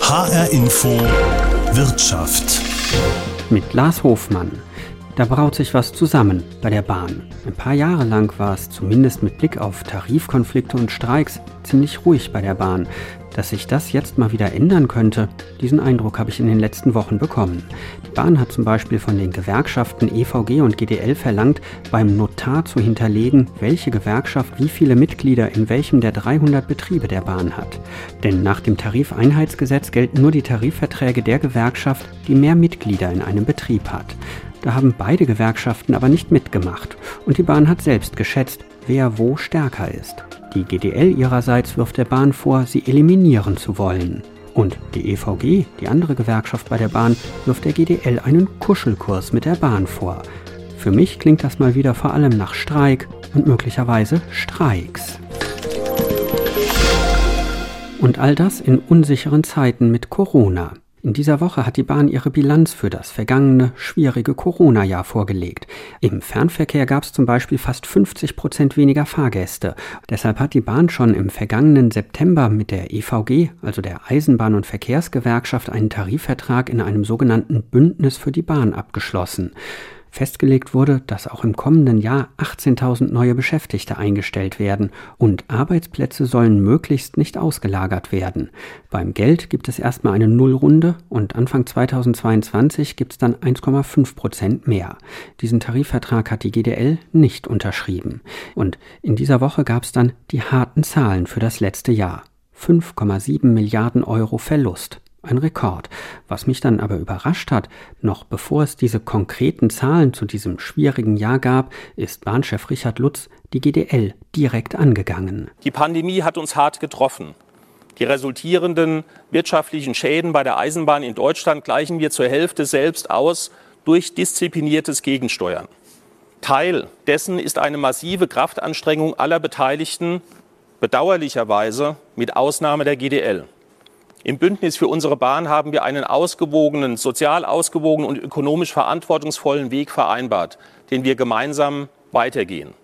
HR Info Wirtschaft. Mit Lars Hofmann. Da braut sich was zusammen bei der Bahn. Ein paar Jahre lang war es zumindest mit Blick auf Tarifkonflikte und Streiks ziemlich ruhig bei der Bahn. Dass sich das jetzt mal wieder ändern könnte, diesen Eindruck habe ich in den letzten Wochen bekommen. Die Bahn hat zum Beispiel von den Gewerkschaften EVG und GDL verlangt, beim Notar zu hinterlegen, welche Gewerkschaft wie viele Mitglieder in welchem der 300 Betriebe der Bahn hat. Denn nach dem Tarifeinheitsgesetz gelten nur die Tarifverträge der Gewerkschaft, die mehr Mitglieder in einem Betrieb hat. Da haben beide Gewerkschaften aber nicht mitgemacht und die Bahn hat selbst geschätzt, wer wo stärker ist. Die GDL ihrerseits wirft der Bahn vor, sie eliminieren zu wollen. Und die EVG, die andere Gewerkschaft bei der Bahn, wirft der GDL einen Kuschelkurs mit der Bahn vor. Für mich klingt das mal wieder vor allem nach Streik und möglicherweise Streiks. Und all das in unsicheren Zeiten mit Corona. In dieser Woche hat die Bahn ihre Bilanz für das vergangene, schwierige Corona-Jahr vorgelegt. Im Fernverkehr gab es zum Beispiel fast 50 Prozent weniger Fahrgäste. Deshalb hat die Bahn schon im vergangenen September mit der EVG, also der Eisenbahn- und Verkehrsgewerkschaft, einen Tarifvertrag in einem sogenannten Bündnis für die Bahn abgeschlossen. Festgelegt wurde, dass auch im kommenden Jahr 18.000 neue Beschäftigte eingestellt werden und Arbeitsplätze sollen möglichst nicht ausgelagert werden. Beim Geld gibt es erstmal eine Nullrunde und Anfang 2022 gibt es dann 1,5 Prozent mehr. Diesen Tarifvertrag hat die GDL nicht unterschrieben. Und in dieser Woche gab es dann die harten Zahlen für das letzte Jahr. 5,7 Milliarden Euro Verlust. Ein Rekord. Was mich dann aber überrascht hat, noch bevor es diese konkreten Zahlen zu diesem schwierigen Jahr gab, ist Bahnchef Richard Lutz die GDL direkt angegangen. Die Pandemie hat uns hart getroffen. Die resultierenden wirtschaftlichen Schäden bei der Eisenbahn in Deutschland gleichen wir zur Hälfte selbst aus durch diszipliniertes Gegensteuern. Teil dessen ist eine massive Kraftanstrengung aller Beteiligten, bedauerlicherweise mit Ausnahme der GDL. Im Bündnis für unsere Bahn haben wir einen ausgewogenen, sozial ausgewogenen und ökonomisch verantwortungsvollen Weg vereinbart, den wir gemeinsam weitergehen.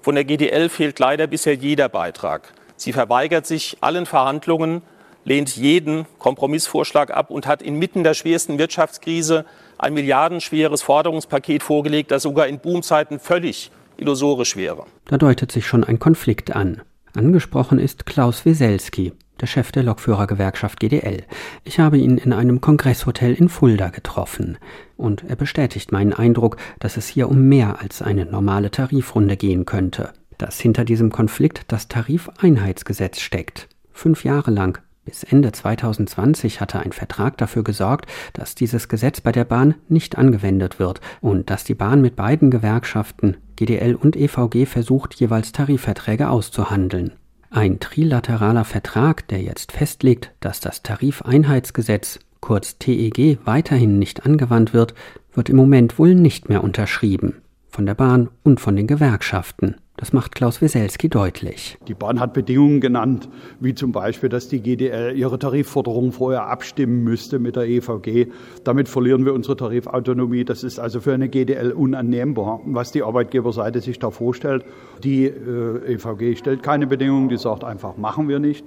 Von der GDL fehlt leider bisher jeder Beitrag. Sie verweigert sich allen Verhandlungen, lehnt jeden Kompromissvorschlag ab und hat inmitten der schwersten Wirtschaftskrise ein milliardenschweres Forderungspaket vorgelegt, das sogar in Boomzeiten völlig illusorisch wäre. Da deutet sich schon ein Konflikt an. Angesprochen ist Klaus Weselski, der Chef der Lokführergewerkschaft GDL. Ich habe ihn in einem Kongresshotel in Fulda getroffen. Und er bestätigt meinen Eindruck, dass es hier um mehr als eine normale Tarifrunde gehen könnte. Dass hinter diesem Konflikt das Tarifeinheitsgesetz steckt. Fünf Jahre lang bis Ende 2020 hatte ein Vertrag dafür gesorgt, dass dieses Gesetz bei der Bahn nicht angewendet wird und dass die Bahn mit beiden Gewerkschaften GDL und EVG versucht, jeweils Tarifverträge auszuhandeln. Ein trilateraler Vertrag, der jetzt festlegt, dass das Tarifeinheitsgesetz, kurz TEG, weiterhin nicht angewandt wird, wird im Moment wohl nicht mehr unterschrieben. Von der Bahn und von den Gewerkschaften. Das macht Klaus Weselski deutlich. Die Bahn hat Bedingungen genannt, wie zum Beispiel, dass die GDL ihre Tarifforderungen vorher abstimmen müsste mit der EVG. Damit verlieren wir unsere Tarifautonomie. Das ist also für eine GDL unannehmbar, was die Arbeitgeberseite sich da vorstellt. Die äh, EVG stellt keine Bedingungen, die sagt einfach, machen wir nicht.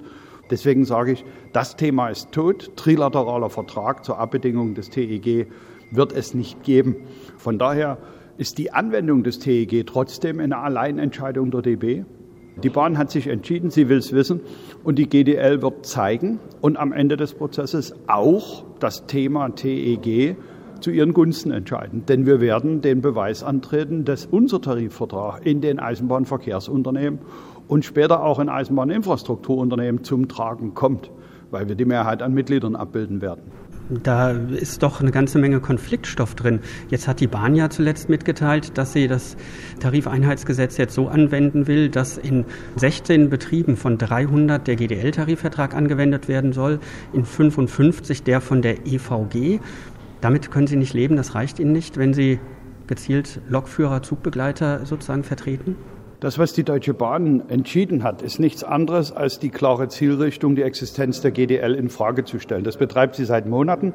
Deswegen sage ich, das Thema ist tot. Trilateraler Vertrag zur Abbedingung des TEG wird es nicht geben. Von daher ist die Anwendung des TEG trotzdem eine Alleinentscheidung der DB. Die Bahn hat sich entschieden, sie will es wissen und die GDL wird zeigen und am Ende des Prozesses auch das Thema TEG zu ihren Gunsten entscheiden. Denn wir werden den Beweis antreten, dass unser Tarifvertrag in den Eisenbahnverkehrsunternehmen und später auch in Eisenbahninfrastrukturunternehmen zum Tragen kommt, weil wir die Mehrheit an Mitgliedern abbilden werden. Da ist doch eine ganze Menge Konfliktstoff drin. Jetzt hat die Bahn ja zuletzt mitgeteilt, dass sie das Tarifeinheitsgesetz jetzt so anwenden will, dass in 16 Betrieben von 300 der GDL-Tarifvertrag angewendet werden soll, in 55 der von der EVG. Damit können Sie nicht leben, das reicht Ihnen nicht, wenn Sie gezielt Lokführer, Zugbegleiter sozusagen vertreten? Das, was die Deutsche Bahn entschieden hat, ist nichts anderes als die klare Zielrichtung, die Existenz der GDL in Frage zu stellen. Das betreibt sie seit Monaten.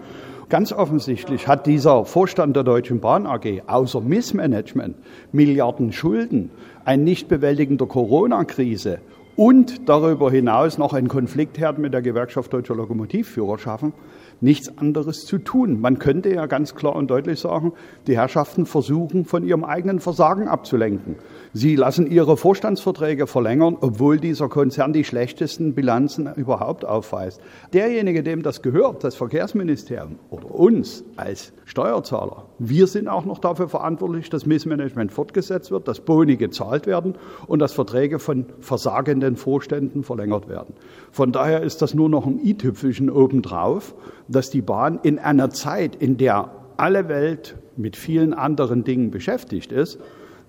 Ganz offensichtlich hat dieser Vorstand der Deutschen Bahn AG außer Missmanagement, Milliarden Schulden, ein nicht bewältigender Corona-Krise und darüber hinaus noch einen Konfliktherd mit der Gewerkschaft Deutscher Lokomotivführer schaffen, nichts anderes zu tun. Man könnte ja ganz klar und deutlich sagen, die Herrschaften versuchen, von ihrem eigenen Versagen abzulenken. Sie lassen ihre Vorstandsverträge verlängern, obwohl dieser Konzern die schlechtesten Bilanzen überhaupt aufweist. Derjenige, dem das gehört, das Verkehrsministerium oder uns als Steuerzahler, wir sind auch noch dafür verantwortlich, dass Missmanagement fortgesetzt wird, dass Boni gezahlt werden und dass Verträge von versagenden Vorständen verlängert werden. Von daher ist das nur noch ein i-Tüpfelchen obendrauf dass die Bahn in einer Zeit, in der alle Welt mit vielen anderen Dingen beschäftigt ist,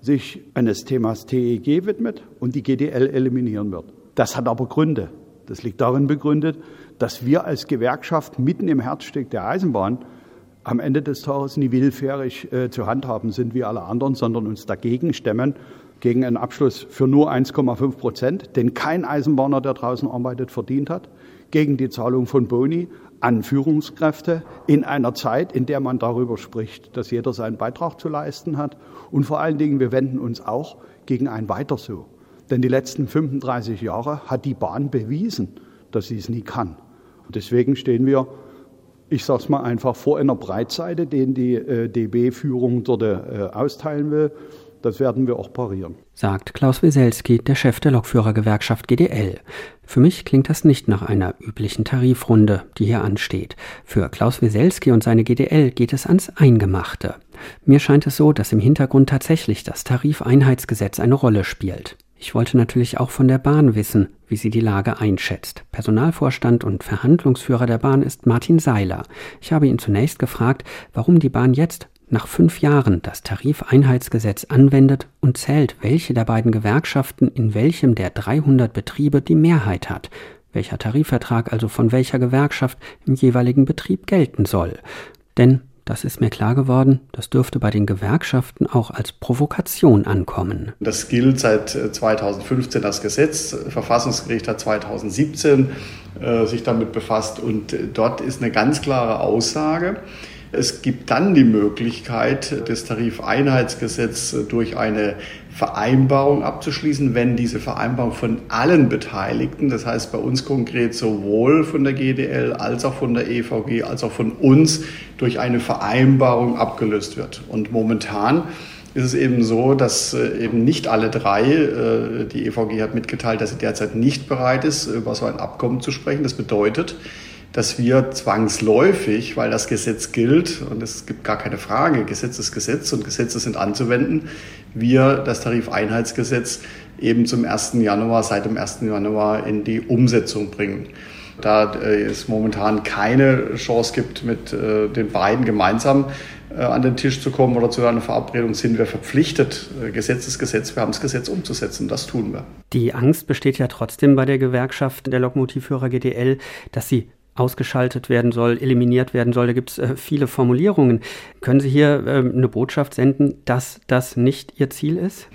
sich eines Themas TEG widmet und die GDL eliminieren wird. Das hat aber Gründe. Das liegt darin begründet, dass wir als Gewerkschaft mitten im Herzstück der Eisenbahn am Ende des Tages nie willfährig äh, zu handhaben sind wie alle anderen, sondern uns dagegen stemmen, gegen einen Abschluss für nur 1,5 Prozent, den kein Eisenbahner, der draußen arbeitet, verdient hat, gegen die Zahlung von Boni an Führungskräfte in einer Zeit, in der man darüber spricht, dass jeder seinen Beitrag zu leisten hat. Und vor allen Dingen, wir wenden uns auch gegen ein Weiter so. Denn die letzten 35 Jahre hat die Bahn bewiesen, dass sie es nie kann. Und deswegen stehen wir, ich sage es mal einfach, vor einer Breitseite, den die äh, DB-Führung dort äh, austeilen will. Das werden wir auch parieren. Sagt Klaus Weselski, der Chef der Lokführergewerkschaft GDL. Für mich klingt das nicht nach einer üblichen Tarifrunde, die hier ansteht. Für Klaus Weselski und seine GDL geht es ans Eingemachte. Mir scheint es so, dass im Hintergrund tatsächlich das Tarifeinheitsgesetz eine Rolle spielt. Ich wollte natürlich auch von der Bahn wissen, wie sie die Lage einschätzt. Personalvorstand und Verhandlungsführer der Bahn ist Martin Seiler. Ich habe ihn zunächst gefragt, warum die Bahn jetzt nach fünf Jahren das Tarifeinheitsgesetz anwendet und zählt, welche der beiden Gewerkschaften in welchem der 300 Betriebe die Mehrheit hat, welcher Tarifvertrag also von welcher Gewerkschaft im jeweiligen Betrieb gelten soll. Denn das ist mir klar geworden, das dürfte bei den Gewerkschaften auch als Provokation ankommen. Das gilt seit 2015 das Gesetz. Verfassungsgericht hat 2017 äh, sich damit befasst und dort ist eine ganz klare Aussage, es gibt dann die Möglichkeit, das Tarifeinheitsgesetz durch eine Vereinbarung abzuschließen, wenn diese Vereinbarung von allen Beteiligten, das heißt bei uns konkret sowohl von der GDL als auch von der EVG als auch von uns, durch eine Vereinbarung abgelöst wird. Und momentan ist es eben so, dass äh, eben nicht alle drei, äh, die EVG hat mitgeteilt, dass sie derzeit nicht bereit ist, über so ein Abkommen zu sprechen. Das bedeutet, dass wir zwangsläufig, weil das Gesetz gilt und es gibt gar keine Frage, Gesetz ist Gesetz und Gesetze sind anzuwenden, wir das Tarifeinheitsgesetz eben zum 1. Januar, seit dem 1. Januar in die Umsetzung bringen. Da äh, es momentan keine Chance gibt, mit äh, den beiden gemeinsam äh, an den Tisch zu kommen oder zu einer Verabredung, sind wir verpflichtet, Gesetz ist Gesetz, wir haben das Gesetz umzusetzen. Das tun wir. Die Angst besteht ja trotzdem bei der Gewerkschaft der Lokomotivführer GDL, dass sie ausgeschaltet werden soll, eliminiert werden soll. Da gibt es äh, viele Formulierungen. Können Sie hier äh, eine Botschaft senden, dass das nicht Ihr Ziel ist?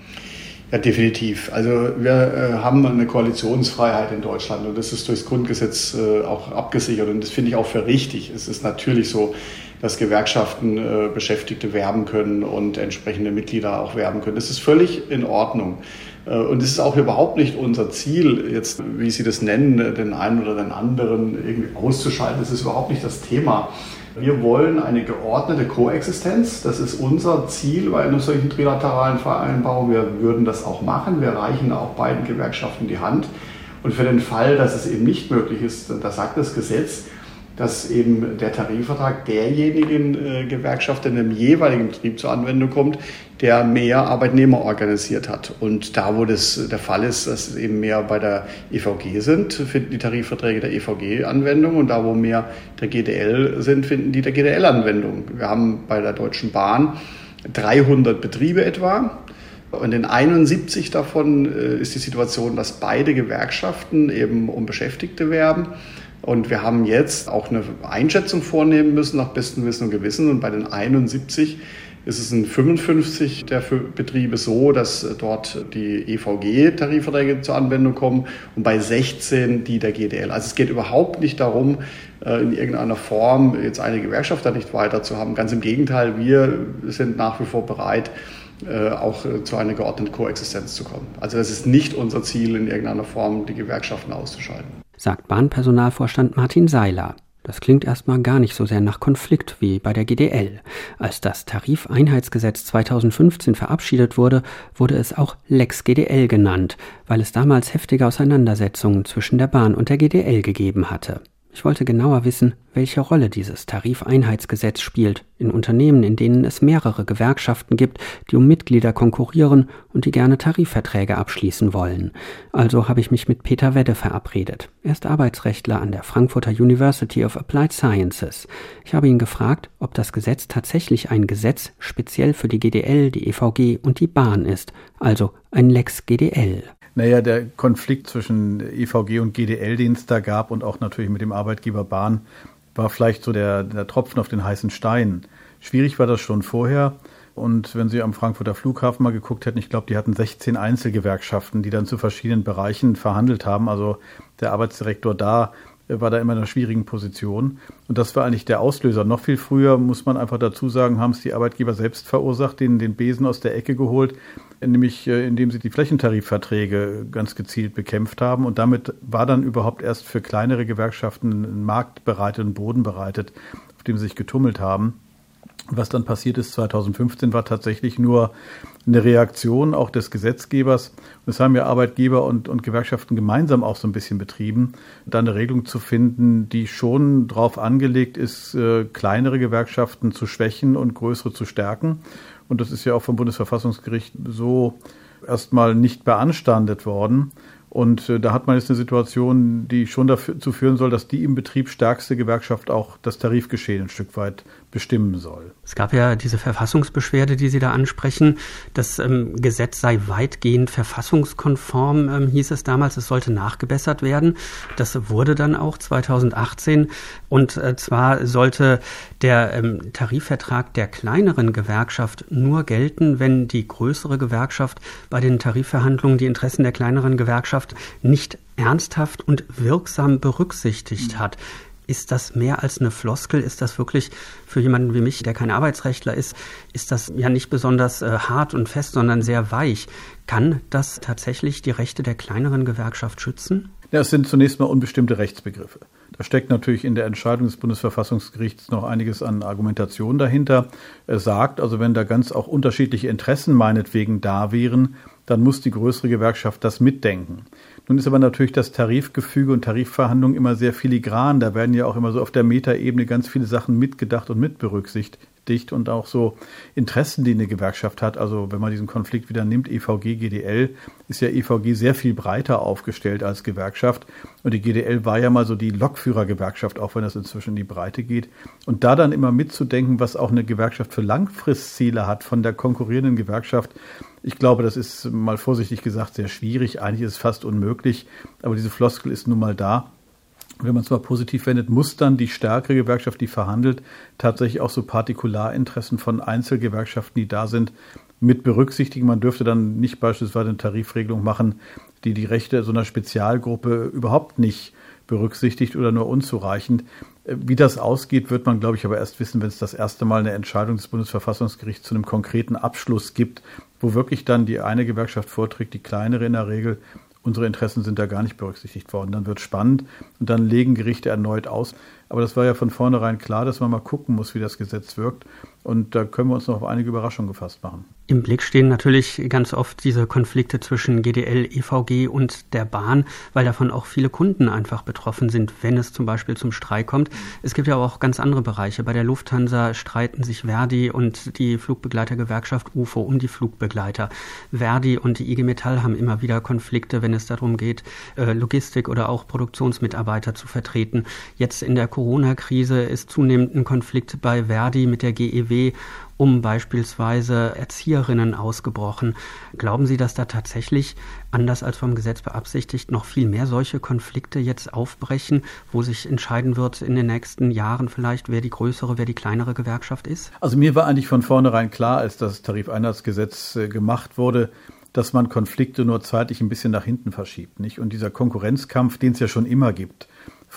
Ja, definitiv. Also wir äh, haben eine Koalitionsfreiheit in Deutschland und das ist durchs Grundgesetz äh, auch abgesichert und das finde ich auch für richtig. Es ist natürlich so, dass Gewerkschaften äh, Beschäftigte werben können und entsprechende Mitglieder auch werben können. Das ist völlig in Ordnung. Äh, und es ist auch überhaupt nicht unser Ziel, jetzt, wie Sie das nennen, den einen oder den anderen irgendwie auszuschalten. Das ist überhaupt nicht das Thema. Wir wollen eine geordnete Koexistenz. Das ist unser Ziel bei einer solchen trilateralen Vereinbarung. Wir würden das auch machen. Wir reichen auch beiden Gewerkschaften die Hand. Und für den Fall, dass es eben nicht möglich ist, da sagt das Gesetz, dass eben der Tarifvertrag derjenigen äh, Gewerkschaft in dem jeweiligen Betrieb zur Anwendung kommt, der mehr Arbeitnehmer organisiert hat. Und da, wo das der Fall ist, dass es eben mehr bei der EVG sind, finden die Tarifverträge der EVG Anwendung und da, wo mehr der GDL sind, finden die der GDL Anwendung. Wir haben bei der Deutschen Bahn 300 Betriebe etwa. Und in 71 davon äh, ist die Situation, dass beide Gewerkschaften eben um Beschäftigte werben. Und wir haben jetzt auch eine Einschätzung vornehmen müssen nach bestem Wissen und Gewissen. Und bei den 71 ist es in 55 der Betriebe so, dass dort die EVG-Tarifverträge zur Anwendung kommen und bei 16 die der GDL. Also es geht überhaupt nicht darum, äh, in irgendeiner Form jetzt eine Gewerkschaft da nicht weiter zu haben. Ganz im Gegenteil, wir sind nach wie vor bereit, äh, auch äh, zu einer geordneten Koexistenz zu kommen. Also das ist nicht unser Ziel, in irgendeiner Form die Gewerkschaften auszuschalten. Sagt Bahnpersonalvorstand Martin Seiler. Das klingt erstmal gar nicht so sehr nach Konflikt wie bei der GDL. Als das Tarifeinheitsgesetz 2015 verabschiedet wurde, wurde es auch Lex GDL genannt, weil es damals heftige Auseinandersetzungen zwischen der Bahn und der GDL gegeben hatte. Ich wollte genauer wissen, welche Rolle dieses Tarifeinheitsgesetz spielt in Unternehmen, in denen es mehrere Gewerkschaften gibt, die um Mitglieder konkurrieren und die gerne Tarifverträge abschließen wollen. Also habe ich mich mit Peter Wedde verabredet. Er ist Arbeitsrechtler an der Frankfurter University of Applied Sciences. Ich habe ihn gefragt, ob das Gesetz tatsächlich ein Gesetz speziell für die GDL, die EVG und die Bahn ist, also ein Lex GDL. Naja, der Konflikt zwischen EVG und GDL, den es da gab und auch natürlich mit dem Arbeitgeber Bahn, war vielleicht so der, der Tropfen auf den heißen Stein. Schwierig war das schon vorher. Und wenn Sie am Frankfurter Flughafen mal geguckt hätten, ich glaube, die hatten 16 Einzelgewerkschaften, die dann zu verschiedenen Bereichen verhandelt haben. Also der Arbeitsdirektor da war da immer in einer schwierigen Position. Und das war eigentlich der Auslöser. Noch viel früher, muss man einfach dazu sagen, haben es die Arbeitgeber selbst verursacht, den, den Besen aus der Ecke geholt, nämlich äh, indem sie die Flächentarifverträge ganz gezielt bekämpft haben. Und damit war dann überhaupt erst für kleinere Gewerkschaften ein Markt bereitet, ein Boden bereitet, auf dem sie sich getummelt haben. Was dann passiert ist 2015 war tatsächlich nur eine Reaktion auch des Gesetzgebers. Und das haben ja Arbeitgeber und, und Gewerkschaften gemeinsam auch so ein bisschen betrieben, da eine Regelung zu finden, die schon darauf angelegt ist, äh, kleinere Gewerkschaften zu schwächen und größere zu stärken. Und das ist ja auch vom Bundesverfassungsgericht so erstmal nicht beanstandet worden. Und äh, da hat man jetzt eine Situation, die schon dazu führen soll, dass die im Betrieb stärkste Gewerkschaft auch das Tarifgeschehen ein Stück weit bestimmen soll. Es gab ja diese Verfassungsbeschwerde, die Sie da ansprechen. Das ähm, Gesetz sei weitgehend verfassungskonform, ähm, hieß es damals. Es sollte nachgebessert werden. Das wurde dann auch 2018. Und äh, zwar sollte der ähm, Tarifvertrag der kleineren Gewerkschaft nur gelten, wenn die größere Gewerkschaft bei den Tarifverhandlungen die Interessen der kleineren Gewerkschaft nicht ernsthaft und wirksam berücksichtigt hat. Ist das mehr als eine Floskel? Ist das wirklich für jemanden wie mich, der kein Arbeitsrechtler ist, ist das ja nicht besonders äh, hart und fest, sondern sehr weich. Kann das tatsächlich die Rechte der kleineren Gewerkschaft schützen? Ja, es sind zunächst mal unbestimmte Rechtsbegriffe. Da steckt natürlich in der Entscheidung des Bundesverfassungsgerichts noch einiges an Argumentation dahinter. Er sagt, also wenn da ganz auch unterschiedliche Interessen meinetwegen da wären, dann muss die größere Gewerkschaft das mitdenken. Nun ist aber natürlich das Tarifgefüge und Tarifverhandlungen immer sehr filigran. Da werden ja auch immer so auf der Metaebene ganz viele Sachen mitgedacht und mitberücksichtigt und auch so Interessen, die eine Gewerkschaft hat. Also wenn man diesen Konflikt wieder nimmt, EVG, GDL, ist ja EVG sehr viel breiter aufgestellt als Gewerkschaft. Und die GDL war ja mal so die Lokführergewerkschaft, auch wenn das inzwischen in die Breite geht. Und da dann immer mitzudenken, was auch eine Gewerkschaft für Langfristziele hat von der konkurrierenden Gewerkschaft, ich glaube, das ist mal vorsichtig gesagt sehr schwierig. Eigentlich ist es fast unmöglich. Aber diese Floskel ist nun mal da. Wenn man es mal positiv wendet, muss dann die stärkere Gewerkschaft, die verhandelt, tatsächlich auch so Partikularinteressen von Einzelgewerkschaften, die da sind, mit berücksichtigen. Man dürfte dann nicht beispielsweise eine Tarifregelung machen, die die Rechte so einer Spezialgruppe überhaupt nicht berücksichtigt oder nur unzureichend. Wie das ausgeht, wird man, glaube ich, aber erst wissen, wenn es das erste Mal eine Entscheidung des Bundesverfassungsgerichts zu einem konkreten Abschluss gibt, wo wirklich dann die eine Gewerkschaft vorträgt, die kleinere in der Regel. Unsere Interessen sind da gar nicht berücksichtigt worden. Dann wird spannend und dann legen Gerichte erneut aus. Aber das war ja von vornherein klar, dass man mal gucken muss, wie das Gesetz wirkt. Und da können wir uns noch auf einige Überraschungen gefasst machen. Im Blick stehen natürlich ganz oft diese Konflikte zwischen GDL, EVG und der Bahn, weil davon auch viele Kunden einfach betroffen sind, wenn es zum Beispiel zum Streik kommt. Es gibt ja auch ganz andere Bereiche. Bei der Lufthansa streiten sich Verdi und die Flugbegleitergewerkschaft UFO um die Flugbegleiter. Verdi und die IG Metall haben immer wieder Konflikte, wenn es darum geht, äh, Logistik oder auch Produktionsmitarbeiter zu vertreten. Jetzt in der Corona-Krise ist zunehmend ein Konflikt bei Verdi mit der GEW um beispielsweise Erzieherinnen ausgebrochen. Glauben Sie, dass da tatsächlich, anders als vom Gesetz beabsichtigt, noch viel mehr solche Konflikte jetzt aufbrechen, wo sich entscheiden wird in den nächsten Jahren vielleicht, wer die größere, wer die kleinere Gewerkschaft ist? Also mir war eigentlich von vornherein klar, als das Tarifeinheitsgesetz äh, gemacht wurde, dass man Konflikte nur zeitlich ein bisschen nach hinten verschiebt. Nicht? Und dieser Konkurrenzkampf, den es ja schon immer gibt,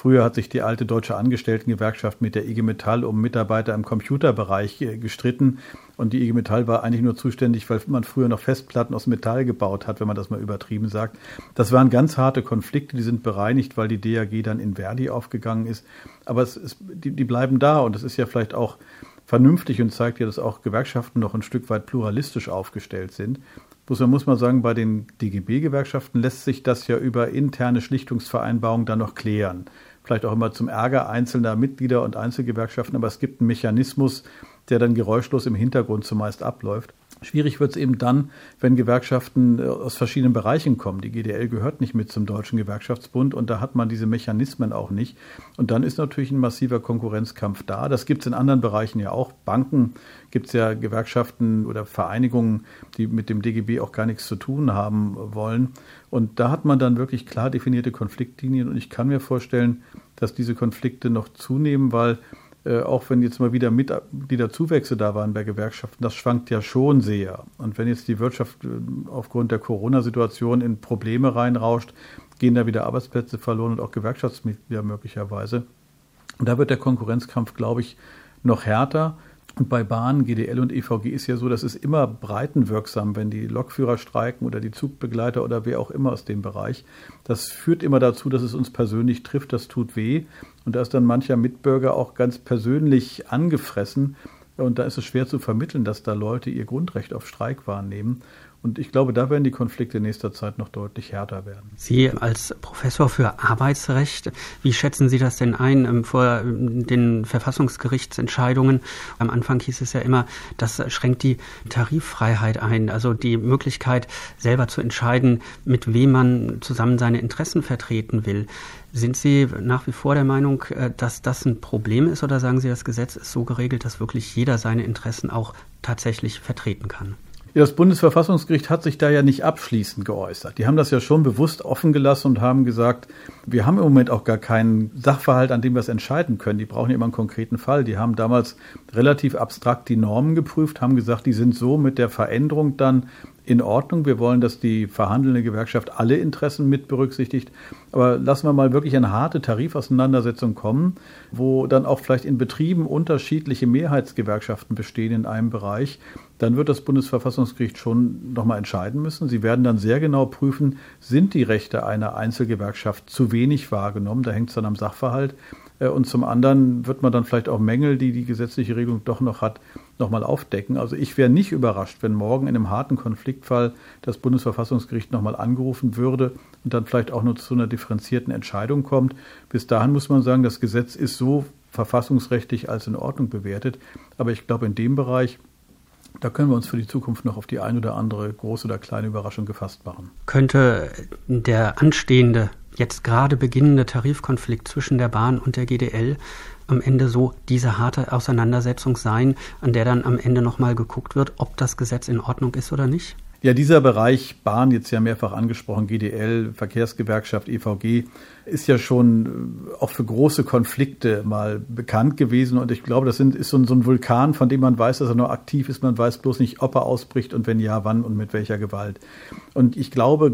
Früher hat sich die alte deutsche Angestelltengewerkschaft mit der IG Metall um Mitarbeiter im Computerbereich äh, gestritten. Und die IG Metall war eigentlich nur zuständig, weil man früher noch Festplatten aus Metall gebaut hat, wenn man das mal übertrieben sagt. Das waren ganz harte Konflikte, die sind bereinigt, weil die DAG dann in Verdi aufgegangen ist. Aber es ist, die, die bleiben da und das ist ja vielleicht auch vernünftig und zeigt ja, dass auch Gewerkschaften noch ein Stück weit pluralistisch aufgestellt sind. Bloß man muss man sagen, bei den DGB-Gewerkschaften lässt sich das ja über interne Schlichtungsvereinbarungen dann noch klären. Vielleicht auch immer zum Ärger einzelner Mitglieder und Einzelgewerkschaften, aber es gibt einen Mechanismus, der dann geräuschlos im Hintergrund zumeist abläuft. Schwierig wird es eben dann, wenn Gewerkschaften äh, aus verschiedenen Bereichen kommen. Die GDL gehört nicht mit zum Deutschen Gewerkschaftsbund und da hat man diese Mechanismen auch nicht. Und dann ist natürlich ein massiver Konkurrenzkampf da. Das gibt es in anderen Bereichen ja auch. Banken gibt es ja Gewerkschaften oder Vereinigungen, die mit dem DGB auch gar nichts zu tun haben wollen. Und da hat man dann wirklich klar definierte Konfliktlinien. Und ich kann mir vorstellen, dass diese Konflikte noch zunehmen, weil äh, auch wenn jetzt mal wieder Mitgliederzuwächse da waren bei Gewerkschaften, das schwankt ja schon sehr. Und wenn jetzt die Wirtschaft äh, aufgrund der Corona-Situation in Probleme reinrauscht, gehen da wieder Arbeitsplätze verloren und auch Gewerkschaftsmitglieder möglicherweise. Und da wird der Konkurrenzkampf, glaube ich, noch härter. Und bei Bahn, GDL und EVG ist ja so, das ist immer breitenwirksam, wenn die Lokführer streiken oder die Zugbegleiter oder wer auch immer aus dem Bereich. Das führt immer dazu, dass es uns persönlich trifft, das tut weh. Und da ist dann mancher Mitbürger auch ganz persönlich angefressen. Und da ist es schwer zu vermitteln, dass da Leute ihr Grundrecht auf Streik wahrnehmen. Und ich glaube, da werden die Konflikte in nächster Zeit noch deutlich härter werden. Sie als Professor für Arbeitsrecht, wie schätzen Sie das denn ein ähm, vor ähm, den Verfassungsgerichtsentscheidungen? Am Anfang hieß es ja immer, das schränkt die Tariffreiheit ein, also die Möglichkeit, selber zu entscheiden, mit wem man zusammen seine Interessen vertreten will. Sind Sie nach wie vor der Meinung, äh, dass das ein Problem ist oder sagen Sie, das Gesetz ist so geregelt, dass wirklich jeder seine Interessen auch tatsächlich vertreten kann? Ja, das Bundesverfassungsgericht hat sich da ja nicht abschließend geäußert. Die haben das ja schon bewusst offen gelassen und haben gesagt, wir haben im Moment auch gar keinen Sachverhalt, an dem wir es entscheiden können. Die brauchen ja immer einen konkreten Fall. Die haben damals relativ abstrakt die Normen geprüft, haben gesagt, die sind so mit der Veränderung dann in Ordnung. Wir wollen, dass die verhandelnde Gewerkschaft alle Interessen mit berücksichtigt. Aber lassen wir mal wirklich eine harte Tarifauseinandersetzung kommen, wo dann auch vielleicht in Betrieben unterschiedliche Mehrheitsgewerkschaften bestehen in einem Bereich. Dann wird das Bundesverfassungsgericht schon nochmal entscheiden müssen. Sie werden dann sehr genau prüfen, sind die Rechte einer Einzelgewerkschaft zu wenig wahrgenommen. Da hängt es dann am Sachverhalt. Äh, und zum anderen wird man dann vielleicht auch Mängel, die die gesetzliche Regelung doch noch hat, nochmal aufdecken. Also ich wäre nicht überrascht, wenn morgen in einem harten Konfliktfall das Bundesverfassungsgericht nochmal angerufen würde und dann vielleicht auch nur zu einer differenzierten Entscheidung kommt. Bis dahin muss man sagen, das Gesetz ist so verfassungsrechtlich als in Ordnung bewertet. Aber ich glaube, in dem Bereich da können wir uns für die Zukunft noch auf die ein oder andere große oder kleine Überraschung gefasst machen. Könnte der anstehende jetzt gerade beginnende Tarifkonflikt zwischen der Bahn und der GDL am Ende so diese harte Auseinandersetzung sein, an der dann am Ende nochmal geguckt wird, ob das Gesetz in Ordnung ist oder nicht? Ja, dieser Bereich Bahn, jetzt ja mehrfach angesprochen, GDL, Verkehrsgewerkschaft, EVG, ist ja schon äh, auch für große Konflikte mal bekannt gewesen. Und ich glaube, das sind, ist so ein, so ein Vulkan, von dem man weiß, dass er noch aktiv ist. Man weiß bloß nicht, ob er ausbricht und wenn ja, wann und mit welcher Gewalt. Und ich glaube,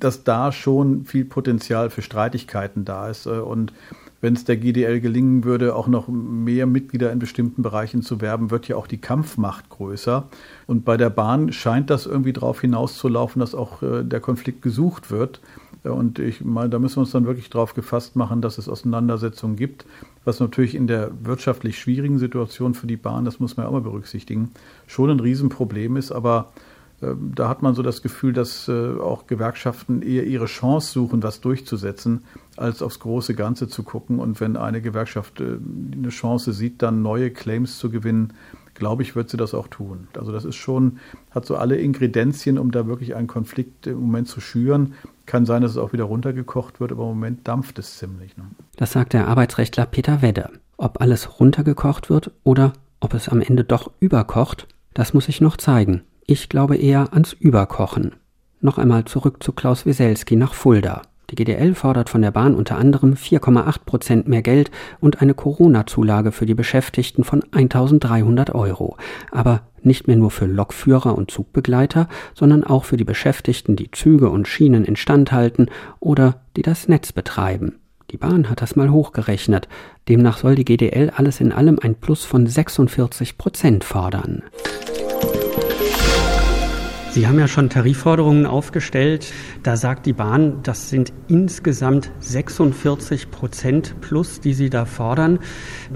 dass da schon viel Potenzial für Streitigkeiten da ist. Äh, und wenn es der GDL gelingen würde, auch noch mehr Mitglieder in bestimmten Bereichen zu werben, wird ja auch die Kampfmacht größer. Und bei der Bahn scheint das irgendwie darauf hinauszulaufen, dass auch äh, der Konflikt gesucht wird. Äh, und ich meine, da müssen wir uns dann wirklich darauf gefasst machen, dass es Auseinandersetzungen gibt, was natürlich in der wirtschaftlich schwierigen Situation für die Bahn, das muss man ja auch mal berücksichtigen, schon ein Riesenproblem ist. Aber da hat man so das Gefühl, dass äh, auch Gewerkschaften eher ihre Chance suchen, was durchzusetzen, als aufs große Ganze zu gucken. Und wenn eine Gewerkschaft äh, eine Chance sieht, dann neue Claims zu gewinnen, glaube ich, wird sie das auch tun. Also das ist schon, hat so alle Ingredienzien, um da wirklich einen Konflikt im Moment zu schüren. Kann sein, dass es auch wieder runtergekocht wird, aber im Moment dampft es ziemlich. Ne? Das sagt der Arbeitsrechtler Peter Wedde. Ob alles runtergekocht wird oder ob es am Ende doch überkocht, das muss sich noch zeigen. Ich glaube eher ans Überkochen. Noch einmal zurück zu Klaus Wieselski nach Fulda. Die GDL fordert von der Bahn unter anderem 4,8 Prozent mehr Geld und eine Corona-Zulage für die Beschäftigten von 1300 Euro. Aber nicht mehr nur für Lokführer und Zugbegleiter, sondern auch für die Beschäftigten, die Züge und Schienen instand halten oder die das Netz betreiben. Die Bahn hat das mal hochgerechnet. Demnach soll die GDL alles in allem ein Plus von 46 Prozent fordern. Sie haben ja schon Tarifforderungen aufgestellt. Da sagt die Bahn, das sind insgesamt 46 Prozent plus, die Sie da fordern.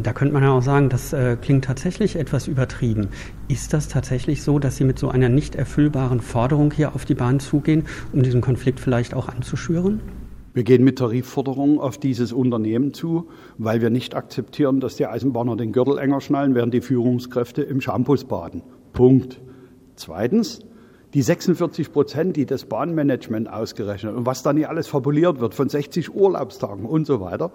Da könnte man ja auch sagen, das äh, klingt tatsächlich etwas übertrieben. Ist das tatsächlich so, dass Sie mit so einer nicht erfüllbaren Forderung hier auf die Bahn zugehen, um diesen Konflikt vielleicht auch anzuschüren? Wir gehen mit Tarifforderungen auf dieses Unternehmen zu, weil wir nicht akzeptieren, dass die Eisenbahner den Gürtel enger schnallen, während die Führungskräfte im Shampoos baden. Punkt. Zweitens, die 46 Prozent, die das Bahnmanagement ausgerechnet und was da nicht alles fabuliert wird von 60 Urlaubstagen und so weiter,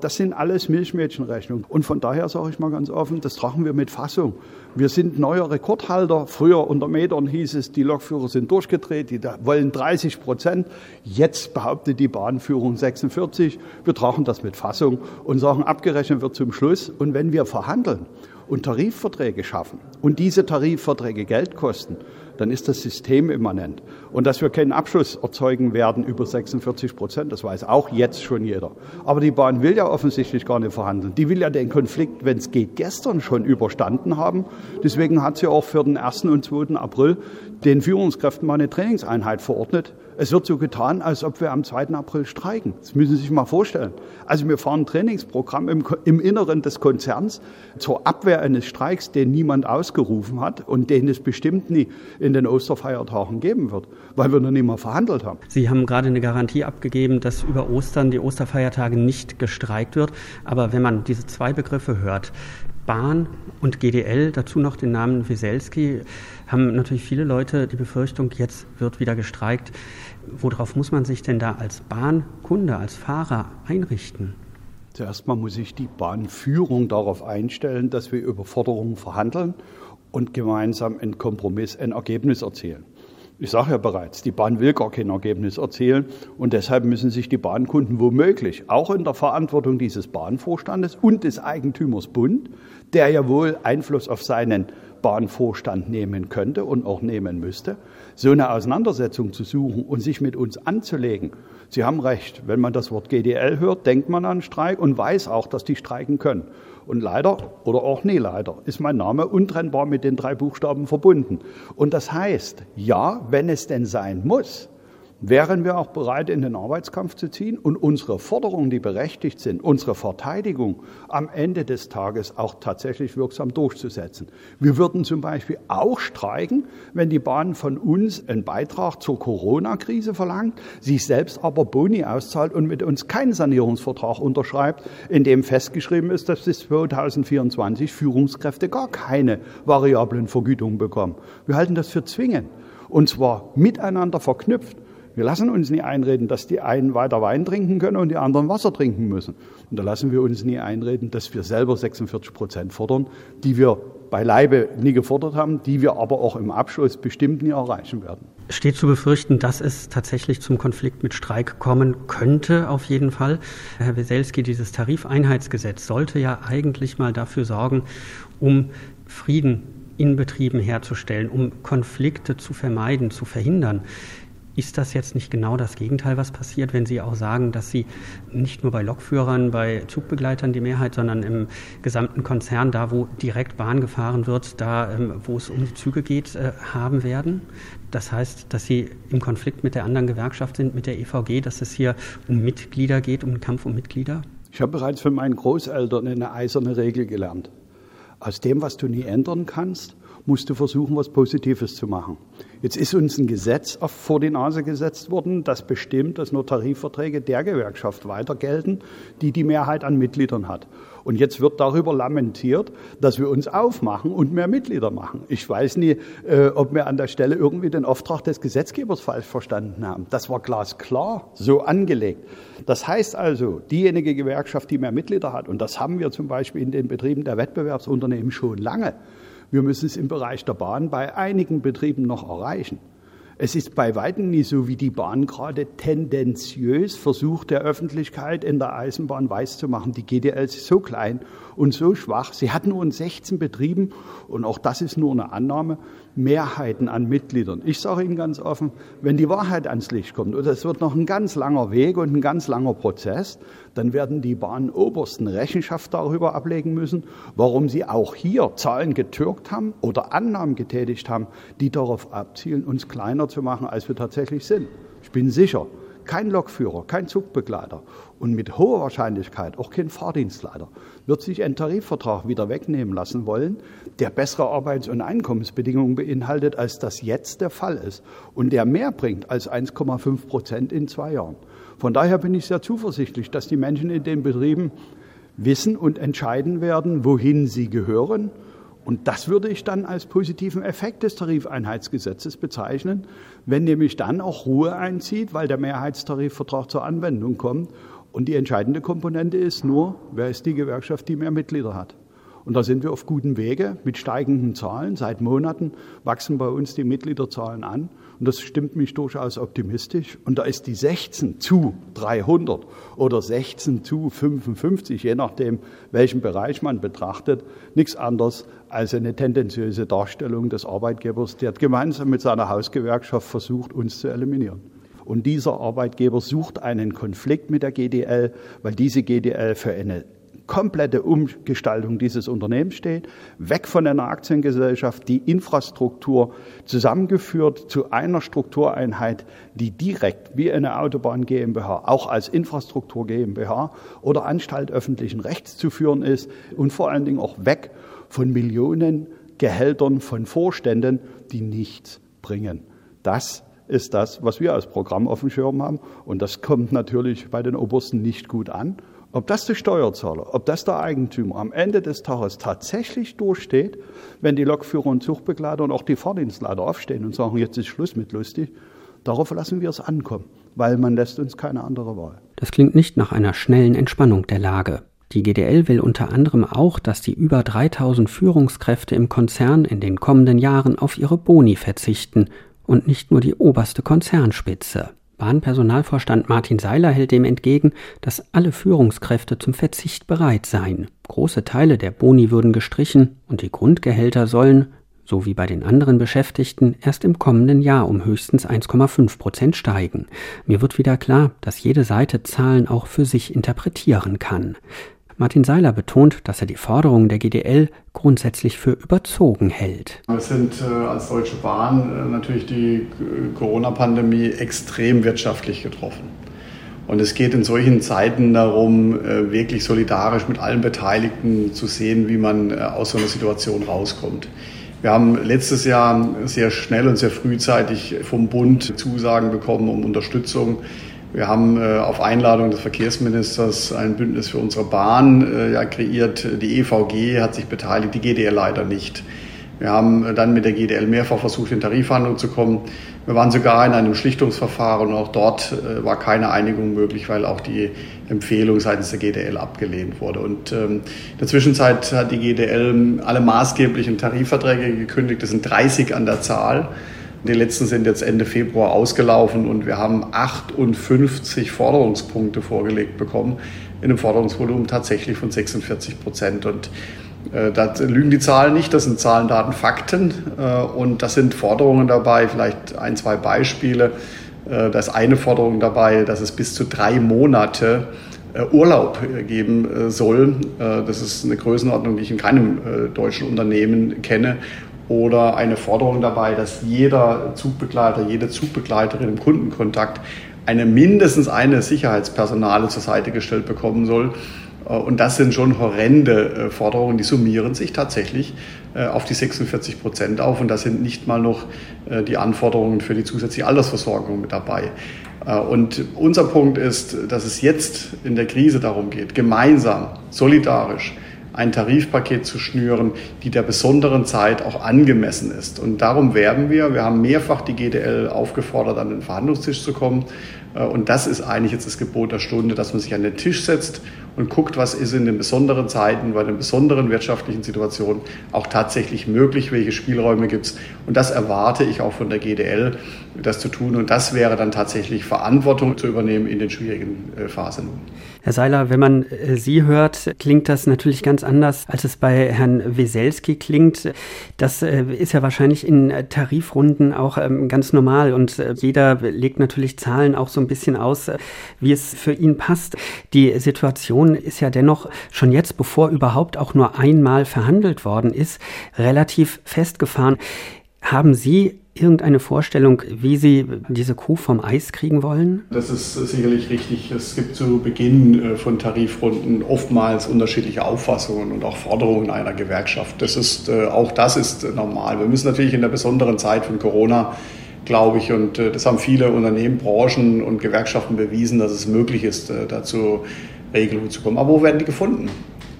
das sind alles Milchmädchenrechnungen. Und von daher sage ich mal ganz offen, das tragen wir mit Fassung. Wir sind neuer Rekordhalter. Früher unter Metern hieß es, die Lokführer sind durchgedreht, die wollen 30 Prozent. Jetzt behauptet die Bahnführung 46. Wir tragen das mit Fassung und sagen, abgerechnet wird zum Schluss. Und wenn wir verhandeln und Tarifverträge schaffen und diese Tarifverträge Geld kosten, dann ist das System immanent. Und dass wir keinen Abschluss erzeugen werden über 46 Prozent, das weiß auch jetzt schon jeder. Aber die Bahn will ja offensichtlich gar nicht verhandeln. Die will ja den Konflikt, wenn es geht, gestern schon überstanden haben. Deswegen hat sie auch für den 1. und 2. April den Führungskräften mal eine Trainingseinheit verordnet. Es wird so getan, als ob wir am 2. April streiken. Das müssen Sie sich mal vorstellen. Also wir fahren ein Trainingsprogramm im, im Inneren des Konzerns zur Abwehr eines Streiks, den niemand ausgerufen hat und den es bestimmt nie in den Osterfeiertagen geben wird, weil wir noch nicht mal verhandelt haben. Sie haben gerade eine Garantie abgegeben, dass über Ostern die Osterfeiertage nicht gestreikt wird. Aber wenn man diese zwei Begriffe hört, Bahn und GDL, dazu noch den Namen Wieselski, haben natürlich viele Leute die Befürchtung, jetzt wird wieder gestreikt. Worauf muss man sich denn da als Bahnkunde, als Fahrer einrichten? Zuerst mal muss sich die Bahnführung darauf einstellen, dass wir über Forderungen verhandeln und gemeinsam einen Kompromiss, ein Ergebnis erzielen. Ich sage ja bereits, die Bahn will gar kein Ergebnis erzielen und deshalb müssen sich die Bahnkunden womöglich auch in der Verantwortung dieses Bahnvorstandes und des Eigentümers Bund, der ja wohl Einfluss auf seinen Bahnvorstand nehmen könnte und auch nehmen müsste, so eine Auseinandersetzung zu suchen und sich mit uns anzulegen. Sie haben recht, wenn man das Wort GDL hört, denkt man an Streik und weiß auch, dass die streiken können. Und leider oder auch nie leider ist mein Name untrennbar mit den drei Buchstaben verbunden. Und das heißt, ja, wenn es denn sein muss, wären wir auch bereit, in den Arbeitskampf zu ziehen und unsere Forderungen, die berechtigt sind, unsere Verteidigung am Ende des Tages auch tatsächlich wirksam durchzusetzen. Wir würden zum Beispiel auch streiken, wenn die Bahn von uns einen Beitrag zur Corona-Krise verlangt, sich selbst aber Boni auszahlt und mit uns keinen Sanierungsvertrag unterschreibt, in dem festgeschrieben ist, dass bis 2024 Führungskräfte gar keine variablen Vergütungen bekommen. Wir halten das für zwingend und zwar miteinander verknüpft. Wir lassen uns nie einreden, dass die einen weiter Wein trinken können und die anderen Wasser trinken müssen. Und da lassen wir uns nie einreden, dass wir selber 46 Prozent fordern, die wir beileibe nie gefordert haben, die wir aber auch im Abschluss bestimmt nie erreichen werden. Steht zu befürchten, dass es tatsächlich zum Konflikt mit Streik kommen könnte, auf jeden Fall. Herr Weselski, dieses Tarifeinheitsgesetz sollte ja eigentlich mal dafür sorgen, um Frieden in Betrieben herzustellen, um Konflikte zu vermeiden, zu verhindern. Ist das jetzt nicht genau das Gegenteil, was passiert, wenn Sie auch sagen, dass Sie nicht nur bei Lokführern, bei Zugbegleitern die Mehrheit, sondern im gesamten Konzern, da wo direkt Bahn gefahren wird, da ähm, wo es um die Züge geht, äh, haben werden? Das heißt, dass Sie im Konflikt mit der anderen Gewerkschaft sind, mit der EVG, dass es hier um Mitglieder geht, um den Kampf um Mitglieder? Ich habe bereits von meinen Großeltern eine eiserne Regel gelernt. Aus dem, was du nie ändern kannst, musst du versuchen, was Positives zu machen. Jetzt ist uns ein Gesetz vor die Nase gesetzt worden, das bestimmt, dass nur Tarifverträge der Gewerkschaft weiter gelten, die die Mehrheit an Mitgliedern hat. Und jetzt wird darüber lamentiert, dass wir uns aufmachen und mehr Mitglieder machen. Ich weiß nie, äh, ob wir an der Stelle irgendwie den Auftrag des Gesetzgebers falsch verstanden haben. Das war glasklar so angelegt. Das heißt also, diejenige Gewerkschaft, die mehr Mitglieder hat, und das haben wir zum Beispiel in den Betrieben der Wettbewerbsunternehmen schon lange, wir müssen es im Bereich der Bahn bei einigen Betrieben noch erreichen. Es ist bei weitem nicht so, wie die Bahn gerade tendenziös versucht, der Öffentlichkeit in der Eisenbahn weiszumachen. Die GDL ist so klein und so schwach. Sie hat nur in 16 Betrieben, und auch das ist nur eine Annahme, Mehrheiten an Mitgliedern. Ich sage Ihnen ganz offen, wenn die Wahrheit ans Licht kommt, und es wird noch ein ganz langer Weg und ein ganz langer Prozess, dann werden die Bahnobersten Rechenschaft darüber ablegen müssen, warum sie auch hier Zahlen getürkt haben oder Annahmen getätigt haben, die darauf abzielen, uns kleiner zu machen, als wir tatsächlich sind. Ich bin sicher, kein Lokführer, kein Zugbegleiter und mit hoher Wahrscheinlichkeit auch kein Fahrdienstleiter wird sich ein Tarifvertrag wieder wegnehmen lassen wollen, der bessere Arbeits- und Einkommensbedingungen beinhaltet, als das jetzt der Fall ist und der mehr bringt als 1,5 Prozent in zwei Jahren. Von daher bin ich sehr zuversichtlich, dass die Menschen in den Betrieben wissen und entscheiden werden, wohin sie gehören und das würde ich dann als positiven Effekt des Tarifeinheitsgesetzes bezeichnen, wenn nämlich dann auch Ruhe einzieht, weil der Mehrheitstarifvertrag zur Anwendung kommt. Und die entscheidende Komponente ist nur, wer ist die Gewerkschaft, die mehr Mitglieder hat. Und da sind wir auf gutem Wege mit steigenden Zahlen. Seit Monaten wachsen bei uns die Mitgliederzahlen an. Und das stimmt mich durchaus optimistisch. Und da ist die 16 zu 300 oder 16 zu 55, je nachdem, welchen Bereich man betrachtet, nichts anderes als eine tendenziöse Darstellung des Arbeitgebers, der gemeinsam mit seiner Hausgewerkschaft versucht, uns zu eliminieren. Und dieser Arbeitgeber sucht einen Konflikt mit der GDL, weil diese GDL für eine komplette Umgestaltung dieses Unternehmens steht, weg von einer Aktiengesellschaft, die Infrastruktur zusammengeführt zu einer Struktureinheit, die direkt wie eine Autobahn GmbH auch als Infrastruktur GmbH oder Anstalt öffentlichen Rechts zu führen ist und vor allen Dingen auch weg von Millionen Gehältern von Vorständen, die nichts bringen. Das ist das, was wir als Programm auf dem Schirm haben. Und das kommt natürlich bei den Obersten nicht gut an. Ob das der Steuerzahler, ob das der Eigentümer am Ende des Tages tatsächlich durchsteht, wenn die Lokführer und Zuchtbegleiter und auch die Fahrdienstleiter aufstehen und sagen, jetzt ist Schluss mit lustig, darauf lassen wir es ankommen, weil man lässt uns keine andere Wahl. Das klingt nicht nach einer schnellen Entspannung der Lage. Die GDL will unter anderem auch, dass die über 3000 Führungskräfte im Konzern in den kommenden Jahren auf ihre Boni verzichten und nicht nur die oberste Konzernspitze. Bahnpersonalvorstand Martin Seiler hält dem entgegen, dass alle Führungskräfte zum Verzicht bereit seien. Große Teile der Boni würden gestrichen und die Grundgehälter sollen, so wie bei den anderen Beschäftigten, erst im kommenden Jahr um höchstens 1,5 Prozent steigen. Mir wird wieder klar, dass jede Seite Zahlen auch für sich interpretieren kann. Martin Seiler betont, dass er die Forderungen der GDL grundsätzlich für überzogen hält. Wir sind äh, als Deutsche Bahn äh, natürlich die Corona-Pandemie extrem wirtschaftlich getroffen. Und es geht in solchen Zeiten darum, äh, wirklich solidarisch mit allen Beteiligten zu sehen, wie man äh, aus so einer Situation rauskommt. Wir haben letztes Jahr sehr schnell und sehr frühzeitig vom Bund Zusagen bekommen um Unterstützung wir haben äh, auf Einladung des Verkehrsministers ein Bündnis für unsere Bahn äh, ja, kreiert. Die EVG hat sich beteiligt, die GDL leider nicht. Wir haben äh, dann mit der GDL mehrfach versucht, in Tarifverhandlungen zu kommen. Wir waren sogar in einem Schlichtungsverfahren und auch dort äh, war keine Einigung möglich, weil auch die Empfehlung seitens der GDL abgelehnt wurde. Und ähm, in der Zwischenzeit hat die GDL alle maßgeblichen Tarifverträge gekündigt. Das sind 30 an der Zahl. Die letzten sind jetzt Ende Februar ausgelaufen und wir haben 58 Forderungspunkte vorgelegt bekommen in einem Forderungsvolumen tatsächlich von 46 Prozent. Und äh, da lügen die Zahlen nicht, das sind Zahlen, Daten, Fakten. Äh, und das sind Forderungen dabei, vielleicht ein, zwei Beispiele. Äh, da ist eine Forderung dabei, dass es bis zu drei Monate äh, Urlaub äh, geben äh, soll. Das ist eine Größenordnung, die ich in keinem deutschen Unternehmen kenne oder eine Forderung dabei, dass jeder Zugbegleiter, jede Zugbegleiterin im Kundenkontakt eine mindestens eine Sicherheitspersonale zur Seite gestellt bekommen soll. Äh, und das sind schon horrende äh, Forderungen, die summieren sich tatsächlich äh, auf die 46 Prozent auf. Und da sind nicht mal noch die Anforderungen für die zusätzliche Altersversorgung mit dabei. Und unser Punkt ist, dass es jetzt in der Krise darum geht, gemeinsam, solidarisch, ein Tarifpaket zu schnüren, die der besonderen Zeit auch angemessen ist. Und darum werben wir. Wir haben mehrfach die GDL aufgefordert, an den Verhandlungstisch zu kommen. Äh, und das ist eigentlich jetzt das Gebot der Stunde, dass man sich an den Tisch setzt und guckt, was ist in den besonderen Zeiten, bei den besonderen wirtschaftlichen Situationen auch tatsächlich möglich, welche Spielräume gibt es. Und das erwarte ich auch von der GDL, das zu tun. Und das wäre dann tatsächlich Verantwortung zu übernehmen in den schwierigen äh, Phasen. Herr Seiler, wenn man äh, Sie hört, klingt das natürlich ganz anders, als es bei Herrn Weselski klingt. Das äh, ist ja wahrscheinlich in Tarifrunden auch ähm, ganz normal und jeder legt natürlich Zahlen auch so ein bisschen aus, wie es für ihn passt. Die Situation ist ja dennoch schon jetzt, bevor überhaupt auch nur einmal verhandelt worden ist, relativ festgefahren. Haben Sie irgendeine Vorstellung, wie Sie diese Kuh vom Eis kriegen wollen? Das ist sicherlich richtig. Es gibt zu Beginn äh, von Tarifrunden oftmals unterschiedliche Auffassungen und auch Forderungen einer Gewerkschaft. Das ist, äh, auch das ist normal. Wir müssen natürlich in der besonderen Zeit von Corona glaube ich. Und äh, das haben viele Unternehmen, Branchen und Gewerkschaften bewiesen, dass es möglich ist, dazu Regelungen zu kommen. Aber wo werden die gefunden?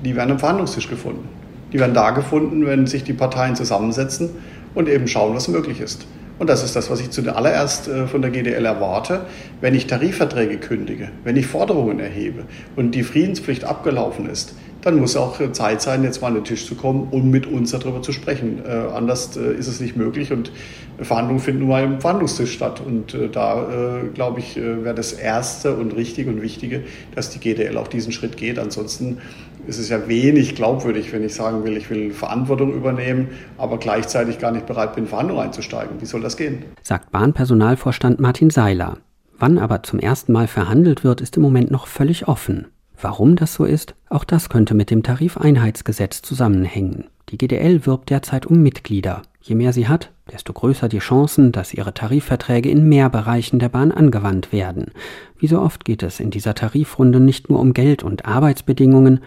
Die werden am Verhandlungstisch gefunden. Die werden da gefunden, wenn sich die Parteien zusammensetzen und eben schauen, was möglich ist. Und das ist das, was ich zuallererst äh, von der GDL erwarte. Wenn ich Tarifverträge kündige, wenn ich Forderungen erhebe und die Friedenspflicht abgelaufen ist, dann muss auch Zeit sein, jetzt mal an den Tisch zu kommen, um mit uns darüber zu sprechen. Äh, anders äh, ist es nicht möglich und Verhandlungen finden nur mal im Verhandlungstisch statt. Und äh, da, äh, glaube ich, äh, wäre das Erste und Richtige und Wichtige, dass die GDL auch diesen Schritt geht. Ansonsten ist es ja wenig glaubwürdig, wenn ich sagen will, ich will Verantwortung übernehmen, aber gleichzeitig gar nicht bereit bin, Verhandlungen einzusteigen. Wie soll das gehen? Sagt Bahnpersonalvorstand Martin Seiler. Wann aber zum ersten Mal verhandelt wird, ist im Moment noch völlig offen. Warum das so ist, auch das könnte mit dem Tarifeinheitsgesetz zusammenhängen. Die GDL wirbt derzeit um Mitglieder. Je mehr sie hat, desto größer die Chancen, dass ihre Tarifverträge in mehr Bereichen der Bahn angewandt werden. Wie so oft geht es in dieser Tarifrunde nicht nur um Geld und Arbeitsbedingungen,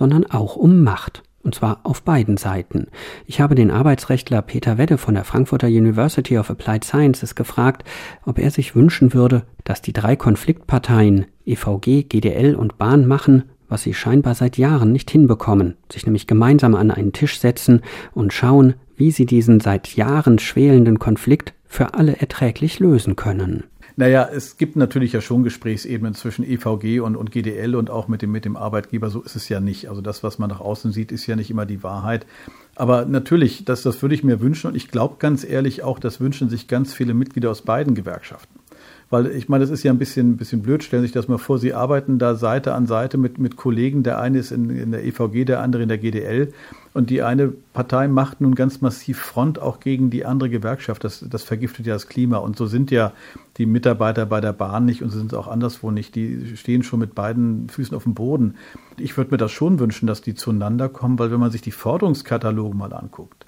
sondern auch um Macht. Und zwar auf beiden Seiten. Ich habe den Arbeitsrechtler Peter Wedde von der Frankfurter University of Applied Sciences gefragt, ob er sich wünschen würde, dass die drei Konfliktparteien EVG, GDL und Bahn machen, was sie scheinbar seit Jahren nicht hinbekommen, sich nämlich gemeinsam an einen Tisch setzen und schauen, wie sie diesen seit Jahren schwelenden Konflikt für alle erträglich lösen können. Naja, es gibt natürlich ja schon Gesprächsebenen zwischen EVG und, und GDL und auch mit dem, mit dem Arbeitgeber. So ist es ja nicht. Also das, was man nach außen sieht, ist ja nicht immer die Wahrheit. Aber natürlich, das, das würde ich mir wünschen. Und ich glaube ganz ehrlich auch, das wünschen sich ganz viele Mitglieder aus beiden Gewerkschaften. Weil ich meine, das ist ja ein bisschen, ein bisschen blöd. Stellen Sie sich das mal vor, Sie arbeiten da Seite an Seite mit, mit Kollegen. Der eine ist in, in der EVG, der andere in der GDL. Und die eine Partei macht nun ganz massiv Front auch gegen die andere Gewerkschaft. Das, das vergiftet ja das Klima. Und so sind ja die Mitarbeiter bei der Bahn nicht und sind auch anderswo nicht. Die stehen schon mit beiden Füßen auf dem Boden. Ich würde mir das schon wünschen, dass die zueinander kommen, weil wenn man sich die Forderungskataloge mal anguckt,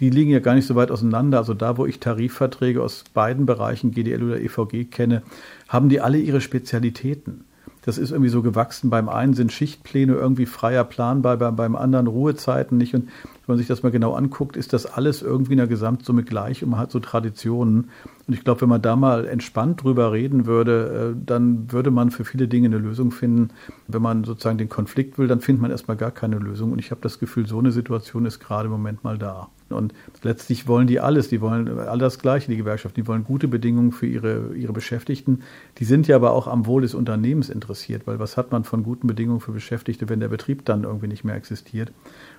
die liegen ja gar nicht so weit auseinander. Also da, wo ich Tarifverträge aus beiden Bereichen, GDL oder EVG, kenne, haben die alle ihre Spezialitäten. Das ist irgendwie so gewachsen. Beim einen sind Schichtpläne irgendwie freier planbar, beim anderen Ruhezeiten nicht. Und wenn man sich das mal genau anguckt, ist das alles irgendwie in der Gesamtsumme gleich und man hat so Traditionen. Und ich glaube, wenn man da mal entspannt drüber reden würde, äh, dann würde man für viele Dinge eine Lösung finden. Wenn man sozusagen den Konflikt will, dann findet man erstmal gar keine Lösung. Und ich habe das Gefühl, so eine Situation ist gerade im Moment mal da. Und letztlich wollen die alles, die wollen all das Gleiche, die Gewerkschaft, die wollen gute Bedingungen für ihre, ihre Beschäftigten. Die sind ja aber auch am Wohl des Unternehmens interessiert, weil was hat man von guten Bedingungen für Beschäftigte, wenn der Betrieb dann irgendwie nicht mehr existiert?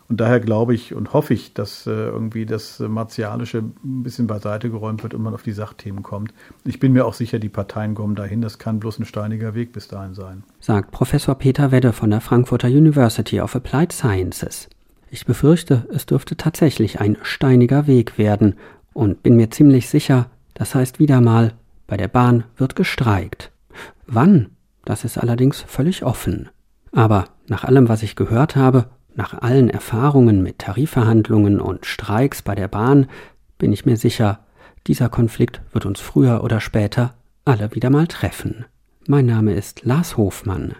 Und daher glaube ich und hoffe ich, dass äh, irgendwie das Martialische ein bisschen beiseite geräumt wird und man auf die Sachthemen kommt. Ich bin mir auch sicher, die Parteien kommen dahin. Das kann bloß ein steiniger Weg bis dahin sein. Sagt Professor Peter Wedde von der Frankfurter University of Applied Sciences. Ich befürchte, es dürfte tatsächlich ein steiniger Weg werden und bin mir ziemlich sicher, das heißt wieder mal, bei der Bahn wird gestreikt. Wann? Das ist allerdings völlig offen. Aber nach allem, was ich gehört habe, nach allen Erfahrungen mit Tarifverhandlungen und Streiks bei der Bahn bin ich mir sicher, dieser Konflikt wird uns früher oder später alle wieder mal treffen. Mein Name ist Lars Hofmann.